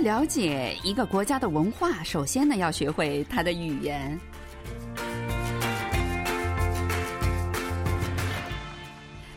了解一个国家的文化，首先呢要学会它的语言。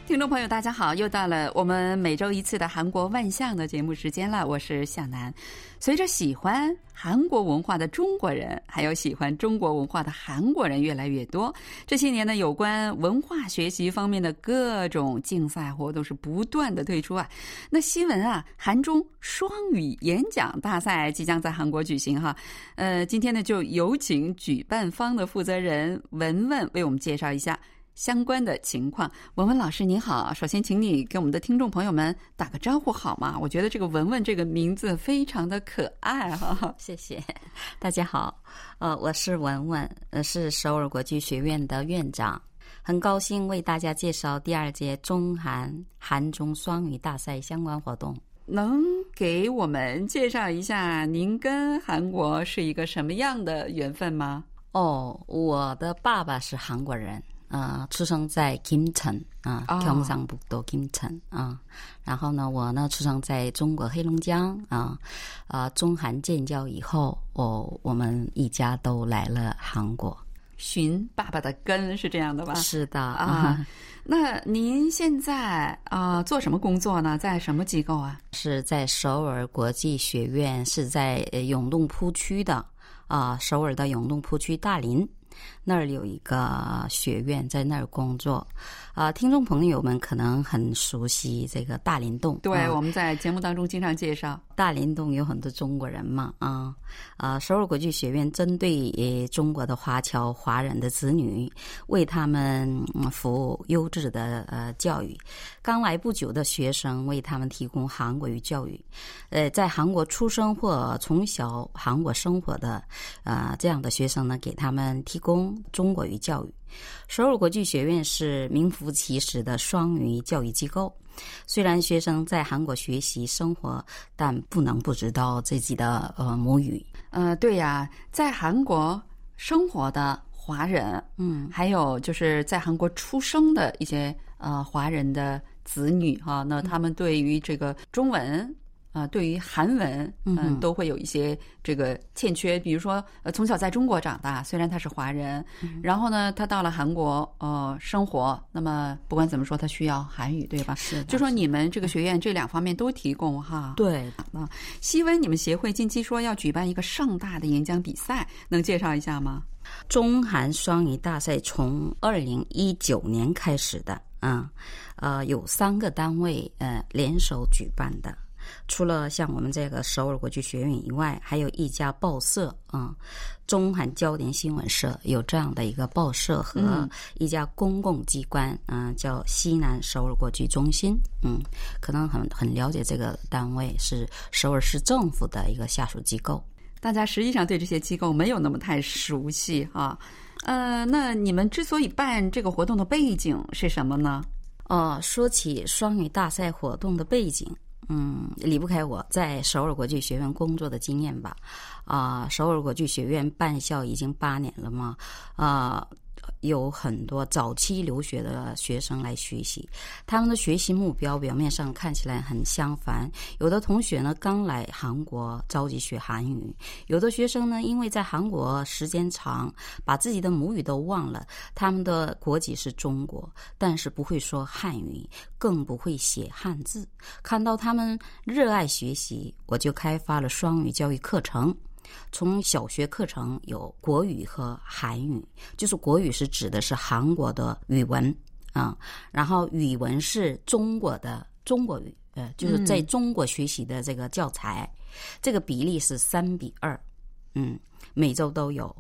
听众朋友，大家好，又到了我们每周一次的韩国万象的节目时间了。我是向南。随着喜欢韩国文化的中国人，还有喜欢中国文化的韩国人越来越多，这些年呢，有关文化学习方面的各种竞赛活动是不断的推出啊。那新闻啊，韩中双语演讲大赛即将在韩国举行哈。呃，今天呢，就有请举办方的负责人文文为我们介绍一下。相关的情况，文文老师您好，首先请你给我们的听众朋友们打个招呼好吗？我觉得这个文文这个名字非常的可爱哈，谢谢 大家好，呃，我是文文，呃，是首尔国际学院的院长，很高兴为大家介绍第二届中韩韩中双语大赛相关活动，能给我们介绍一下您跟韩国是一个什么样的缘分吗？哦，我的爸爸是韩国人。啊，出生在金城啊，경상북도金城啊。然后呢，我呢出生在中国黑龙江啊。啊，中韩建交以后，我我们一家都来了韩国，寻爸爸的根是这样的吧？是的啊。那您现在啊做什么工作呢？在什么机构啊？是在首尔国际学院，是在永动铺区的啊，首尔的永动铺区大林。 那儿有一个学院，在那儿工作。啊，听众朋友们可能很熟悉这个大林洞。对，我们在节目当中经常介绍大林洞有很多中国人嘛。啊啊，首尔国际学院针对中国的华侨华人的子女，为他们服务优质的呃教育。刚来不久的学生为他们提供韩国语教育。呃，在韩国出生或从小韩国生活的啊这样的学生呢，给他们提供中国语教育。首尔国际学院是名副其实的双语教育机构。虽然学生在韩国学习生活，但不能不知道自己的呃母语。呃，对呀，在韩国生活的华人，嗯，还有就是在韩国出生的一些呃华人的子女哈，那他们对于这个中文。啊，对于韩文，嗯，都会有一些这个欠缺。比如说，呃，从小在中国长大，虽然他是华人，然后呢，他到了韩国，呃，生活，那么不管怎么说，他需要韩语，对吧？是。就说你们这个学院这两方面都提供哈。对。啊，西温，你们协会近期说要举办一个盛大的演讲比赛，能介绍一下吗？中韩双语大赛从二零一九年开始的，啊，呃，有三个单位呃联手举办的。除了像我们这个首尔国际学院以外，还有一家报社啊，中韩焦点新闻社有这样的一个报社和一家公共机关，嗯，叫西南首尔国际中心，嗯，可能很很了解这个单位是首尔市政府的一个下属机构。大家实际上对这些机构没有那么太熟悉哈，呃，那你们之所以办这个活动的背景是什么呢？哦，说起双语大赛活动的背景。嗯，离不开我在首尔国际学院工作的经验吧。啊，首尔国际学院办校已经八年了嘛，啊。有很多早期留学的学生来学习，他们的学习目标表面上看起来很相反。有的同学呢刚来韩国着急学韩语，有的学生呢因为在韩国时间长，把自己的母语都忘了。他们的国籍是中国，但是不会说汉语，更不会写汉字。看到他们热爱学习，我就开发了双语教育课程。从小学课程有国语和韩语，就是国语是指的是韩国的语文啊，然后语文是中国的中国语，呃，就是在中国学习的这个教材，这个比例是三比二，嗯，每周都有。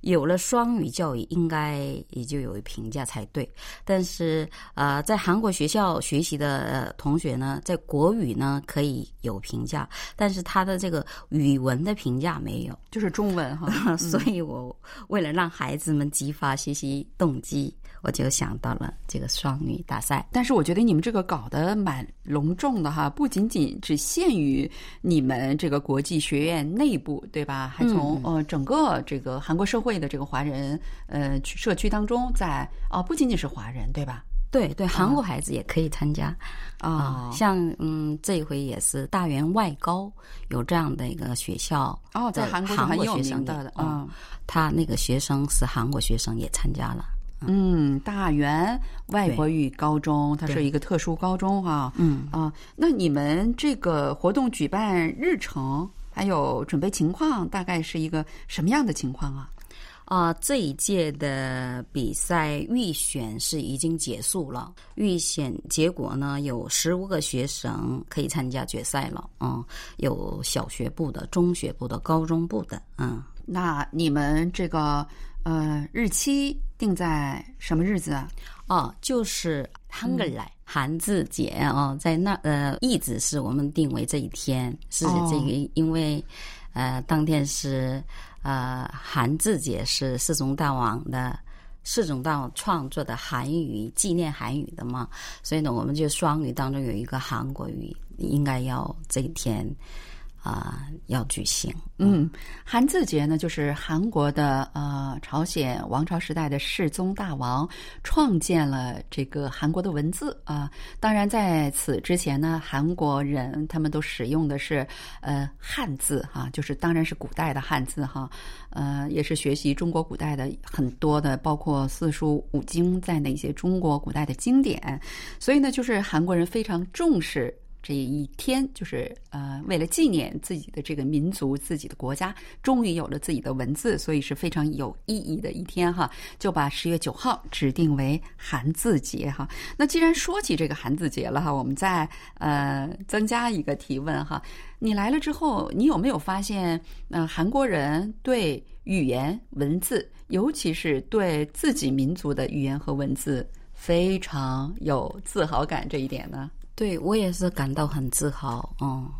有了双语教育，应该也就有评价才对。但是，呃，在韩国学校学习的同学呢，在国语呢可以有评价，但是他的这个语文的评价没有，就是中文哈。所以我为了让孩子们激发学习动机。我就想到了这个双语大赛，但是我觉得你们这个搞得蛮隆重的哈，不仅仅只限于你们这个国际学院内部，对吧？还从呃整个这个韩国社会的这个华人呃社区当中，在啊不仅仅是华人，对吧？对对，韩国孩子也可以参加啊，像嗯，这一回也是大原外高有这样的一个学校哦，在韩国很有名的嗯，他那个学生是韩国学生也参加了。嗯，大原外国语高中，它是一个特殊高中哈。嗯啊，那你们这个活动举办日程还有准备情况，大概是一个什么样的情况啊？啊，这一届的比赛预选是已经结束了，预选结果呢有十五个学生可以参加决赛了。嗯，有小学部的、中学部的、高中部的。嗯，那你们这个。呃，日期定在什么日子啊？哦，就是汉格来韩字节哦，在那呃，一直是我们定为这一天，是这个，因为呃，当天是呃，韩字节是世宗大王的世宗大王创作的韩语，纪念韩语的嘛，所以呢，我们就双语当中有一个韩国语，应该要这一天。啊，要举行。嗯，韩字节呢，就是韩国的呃朝鲜王朝时代的世宗大王创建了这个韩国的文字啊。当然，在此之前呢，韩国人他们都使用的是呃汉字哈，就是当然是古代的汉字哈。呃，也是学习中国古代的很多的，包括四书五经在那些中国古代的经典。所以呢，就是韩国人非常重视。这一天就是呃，为了纪念自己的这个民族、自己的国家，终于有了自己的文字，所以是非常有意义的一天哈。就把十月九号指定为韩字节哈。那既然说起这个韩字节了哈，我们再呃增加一个提问哈。你来了之后，你有没有发现，呃，韩国人对语言文字，尤其是对自己民族的语言和文字，非常有自豪感这一点呢？对我也是感到很自豪，嗯，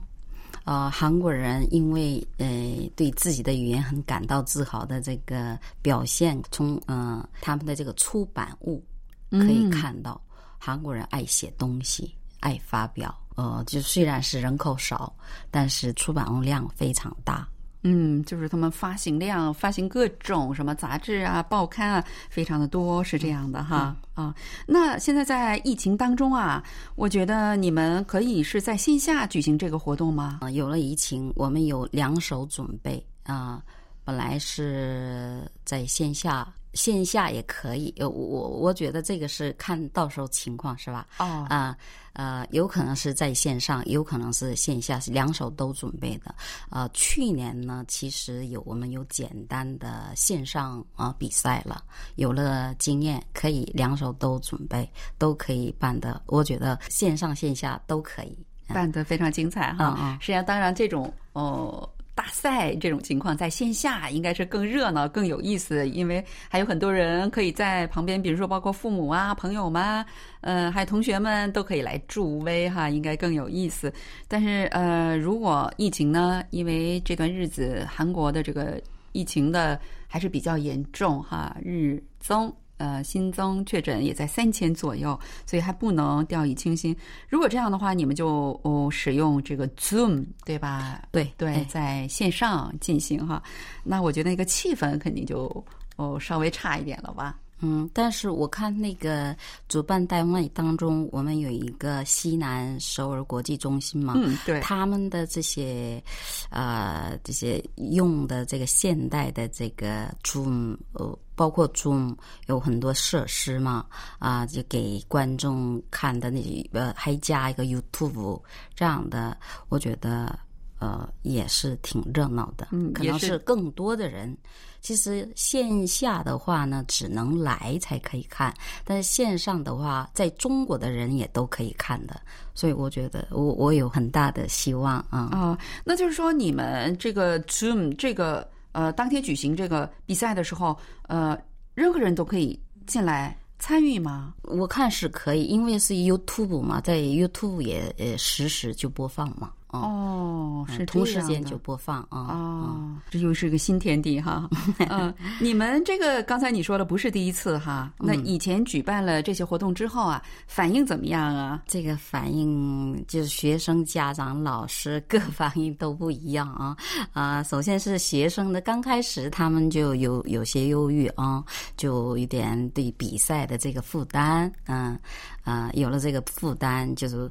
呃，韩国人因为呃对自己的语言很感到自豪的这个表现，从嗯他们的这个出版物可以看到，韩国人爱写东西，爱发表，呃，就虽然是人口少，但是出版物量非常大。嗯，就是他们发行量，发行各种什么杂志啊、报刊啊，非常的多，是这样的哈啊。那现在在疫情当中啊，我觉得你们可以是在线下举行这个活动吗？啊，有了疫情，我们有两手准备啊。本来是在线下。线下也可以，我我我觉得这个是看到时候情况是吧？哦啊呃，有可能是在线上，有可能是线下，是两手都准备的。呃，去年呢，其实有我们有简单的线上啊比赛了，有了经验，可以两手都准备，都可以办的。我觉得线上线下都可以办得非常精彩哈。实际上，当然这种哦。大赛这种情况在线下应该是更热闹、更有意思，因为还有很多人可以在旁边，比如说包括父母啊、朋友们，嗯，还有同学们都可以来助威哈，应该更有意思。但是呃，如果疫情呢，因为这段日子韩国的这个疫情的还是比较严重哈，日增。呃，新增确诊也在三千左右，所以还不能掉以轻心。如果这样的话，你们就哦使用这个 Zoom 对吧？对对，在线上进行哈，那我觉得那个气氛肯定就哦稍微差一点了吧。嗯，但是我看那个主办单位当中，我们有一个西南首尔国际中心嘛，嗯，对，他们的这些，呃，这些用的这个现代的这个 Zoom，呃，包括 Zoom 有很多设施嘛，啊，就给观众看的那呃，还加一个 YouTube 这样的，我觉得呃也是挺热闹的，嗯，可能是更多的人。其实线下的话呢，只能来才可以看；但是线上的话，在中国的人也都可以看的。所以我觉得，我我有很大的希望啊！啊，那就是说，你们这个 Zoom 这个呃，当天举行这个比赛的时候，呃，任何人都可以进来参与吗？我看是可以，因为是 YouTube 嘛，在 YouTube 也呃实时就播放嘛。哦，是同时间就播放啊。哦，这又是个新天地哈。嗯，你们这个刚才你说的不是第一次哈，那以前举办了这些活动之后啊，反应怎么样啊？这个反应就是学生、家长、老师各反应都不一样啊啊！首先是学生的，刚开始他们就有有些忧郁啊，就有点对比赛的这个负担，嗯啊，有了这个负担，就是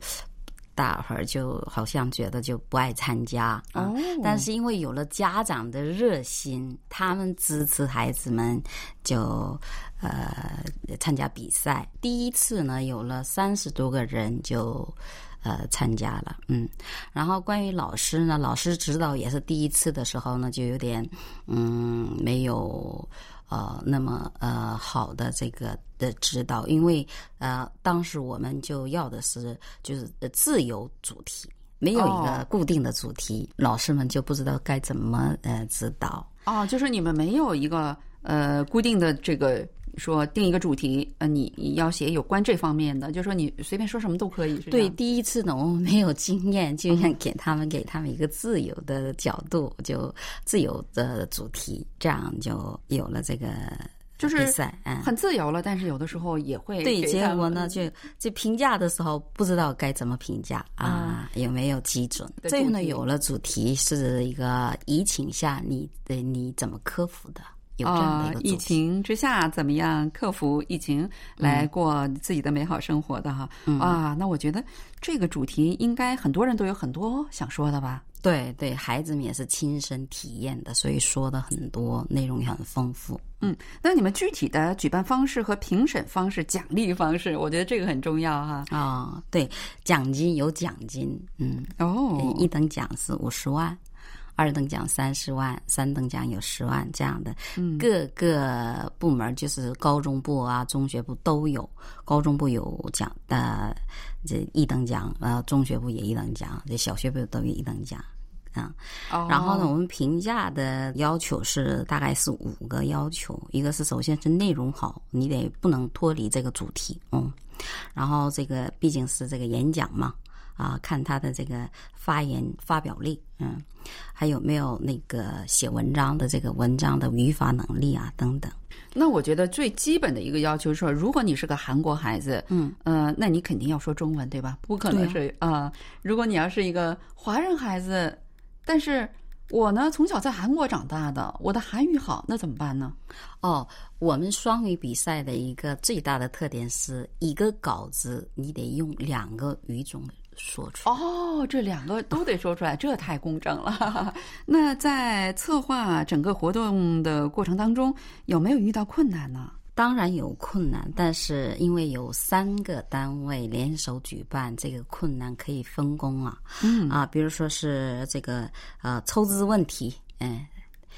大伙儿就好像觉得就不爱参加啊。哦但是因为有了家长的热心，他们支持孩子们就呃参加比赛。第一次呢，有了三十多个人就呃参加了，嗯。然后关于老师呢，老师指导也是第一次的时候呢，就有点嗯没有。呃，那么呃好的这个的指导，因为呃当时我们就要的是就是呃自由主题，没有一个哦固定的主题，老师们就不知道该怎么呃指导。哦，就是你们没有一个呃固定的这个说定一个主题，呃，你你要写有关这方面的，就说你随便说什么都可以，是对，第一次呢，我们没有经验，就想给他们给他们一个自由的角度，就自由的主题，这样就有了这个就是很自由了，但是有的时候也会对，结果呢，就就评价的时候不知道该怎么评价啊，有没有基准？的这个呢，有了主题是一个疫情下你的你怎么克服的？有这样的啊一个，主疫。情之下怎么样克服疫情来过自己的美好生活的哈、嗯啊？那我觉得这个主题应该很多人都有很多想说的吧？对对，孩子们也是亲身体验的，所以说的很多内容也很丰富。嗯，那你们具体的举办方式和评审方式、奖励方式，我觉得这个很重要哈。啊、对，奖金有奖金，嗯，哦，一等奖是五十万，二等奖三十万，三等奖有十万这样的。嗯各个部门就是高中部啊、中学部都有，高中部有奖的这一等奖，呃，中学部也一等奖，这小学部都有一等奖。啊，哦然后呢，我们评价的要求是大概是五个要求，一个是首先是内容好，你得不能脱离这个主题，嗯，然后这个毕竟是这个演讲嘛，啊，看他的这个发言发表力，嗯，还有没有那个写文章的这个文章的语法能力啊等等。那我觉得最基本的一个要求是说，如果你是个韩国孩子，嗯，呃，那你肯定要说中文，对吧？不可能是啊、如果你要是一个华人孩子，但是我呢从小在韩国长大的，我的韩语好，那怎么办呢？哦，我们双语比赛的一个最大的特点是一个稿子你得用两个语种说出来。哦，这两个都得说出来，这太公正了。那在策划整个活动的过程当中，有没有遇到困难呢？当然有困难，但是因为有三个单位联手举办，这个困难可以分工啊。嗯啊，比如说是这个呃抽资问题，嗯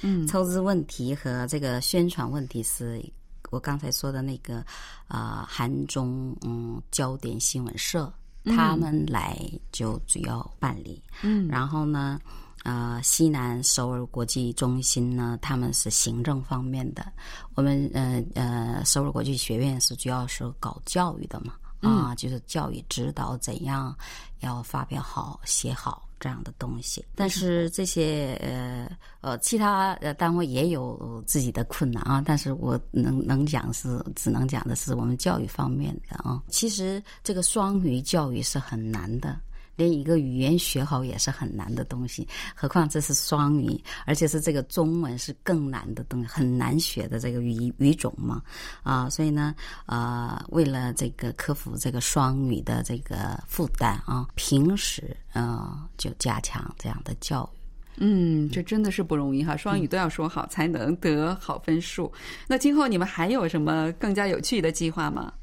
嗯抽资问题和这个宣传问题是我刚才说的那个啊、韩中嗯焦点新闻社他们来就主要办理，嗯然后呢。呃，西南首尔国际中心呢，他们是行政方面的，我们呃呃首尔国际学院是主要是搞教育的嘛，啊、就是教育指导怎样要发表好、写好这样的东西。但是这些呃呃其他呃单位也有自己的困难啊，但是我能能讲是只能讲的是我们教育方面的啊。其实这个双语教育是很难的。连一个语言学好也是很难的东西，何况这是双语，而且是这个中文是更难的东西，很难学的这个语语种嘛，啊，所以呢，呃，为了这个克服这个双语的这个负担啊，平时呃就加强这样的教育。嗯，这真的是不容易哈，双语都要说好才能得好分数。那今后你们还有什么更加有趣的计划吗？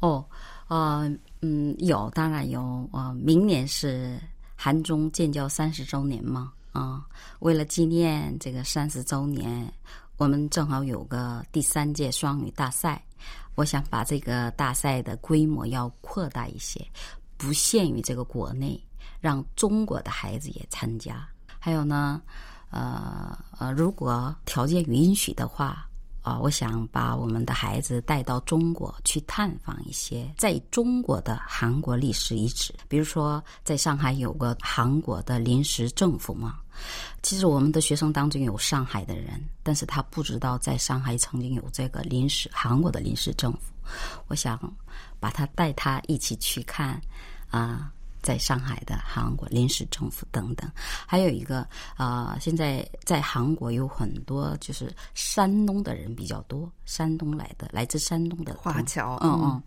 哦，呃，嗯，有，当然有。呃，明年是韩中建交三十周年嘛，啊、为了纪念这个三十周年，我们正好有个第三届双语大赛，我想把这个大赛的规模要扩大一些，不限于这个国内，让中国的孩子也参加。还有呢，呃呃，如果条件允许的话，啊，我想把我们的孩子带到中国去探访一些在中国的韩国历史遗址，比如说在上海有个韩国的临时政府嘛。其实我们的学生当中有上海的人，但是他不知道在上海曾经有这个临时韩国的临时政府。我想把他带他一起去看啊。在上海的韩国临时政府等等，还有一个啊，现在在韩国有很多就是山东的人比较多，山东来的，来自山东的华侨，嗯嗯，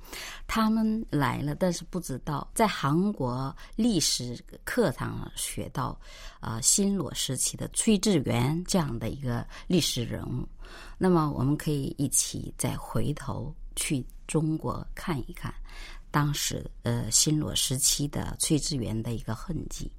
他们来了，但是不知道在韩国历史课堂学到啊，新罗时期的崔志元这样的一个历史人物，那么我们可以一起再回头去中国看一看。当时呃，新罗时期的崔志元的一个痕迹。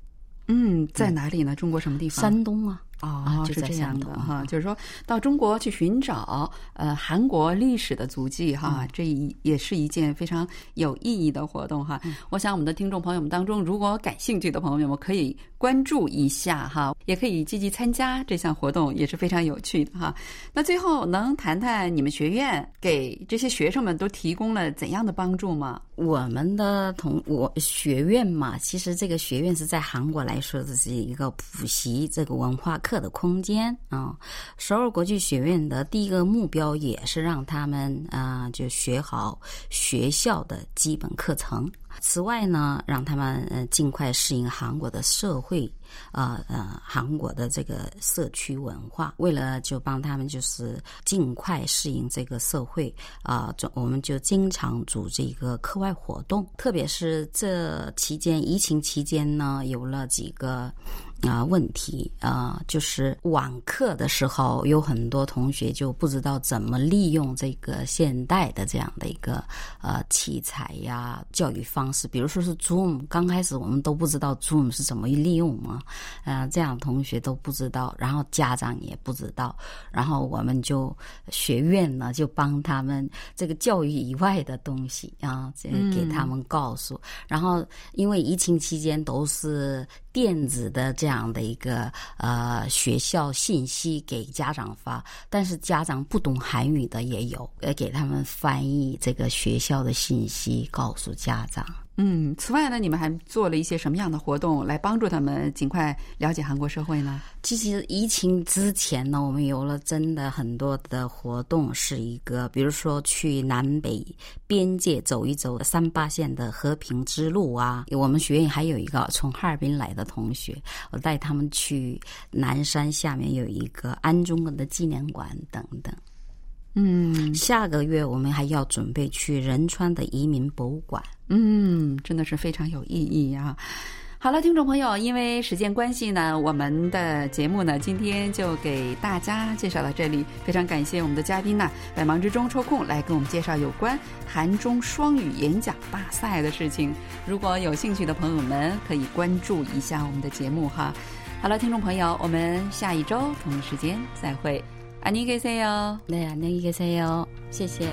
嗯，在哪里呢？中国什么地方？山东啊。哦，是这样的哈，就是说到中国去寻找呃韩国历史的足迹哈，这一也是一件非常有意义的活动哈。我想我们的听众朋友们当中，如果感兴趣的朋友们可以关注一下哈，也可以积极参加这项活动，也是非常有趣的哈。那最后能谈谈你们学院给这些学生们都提供了怎样的帮助吗？我们的同我学院嘛，其实这个学院是在韩国来说，这是一个补习这个文化。课的空间啊，首尔国际学院的第一个目标也是让他们啊，就学好学校的基本课程。此外呢，让他们呃尽快适应韩国的社会，呃呃，韩国的这个社区文化。为了就帮他们就是尽快适应这个社会啊，我们就经常组织一个课外活动。特别是这期间疫情期间呢，有了几个啊问题啊，就是网课的时候，有很多同学就不知道怎么利用这个现代的这样的一个呃器材呀，教育方。式，比如说是 Zoom，刚开始我们都不知道 Zoom 是怎么利用嘛，呃，这样同学都不知道，然后家长也不知道，然后我们就学院呢就帮他们这个教育以外的东西啊，这给他们告诉，然后因为疫情期间都是。电子的这样的一个呃学校信息给家长发，但是家长不懂韩语的也有，呃给他们翻译这个学校的信息，告诉家长。嗯，此外呢，你们还做了一些什么样的活动来帮助他们尽快了解韩国社会呢？其实疫情之前呢，我们有了真的很多的活动，是一个，比如说去南北边界走一走，三八线的和平之路啊。我们学院还有一个从哈尔滨来的同学，我带他们去南山下面有一个安中的纪念馆等等。嗯，下个月我们还要准备去仁川的移民博物馆。嗯，真的是非常有意义啊！好了，听众朋友，因为时间关系呢，我们的节目呢今天就给大家介绍到这里。非常感谢我们的嘉宾呢，百忙之中抽空来跟我们介绍有关韩中双语演讲大赛的事情。如果有兴趣的朋友们，可以关注一下我们的节目哈。好了，听众朋友，我们下一周同一时间再会。 안녕히 계세 요。 네 안녕히 계세 요。 谢谢。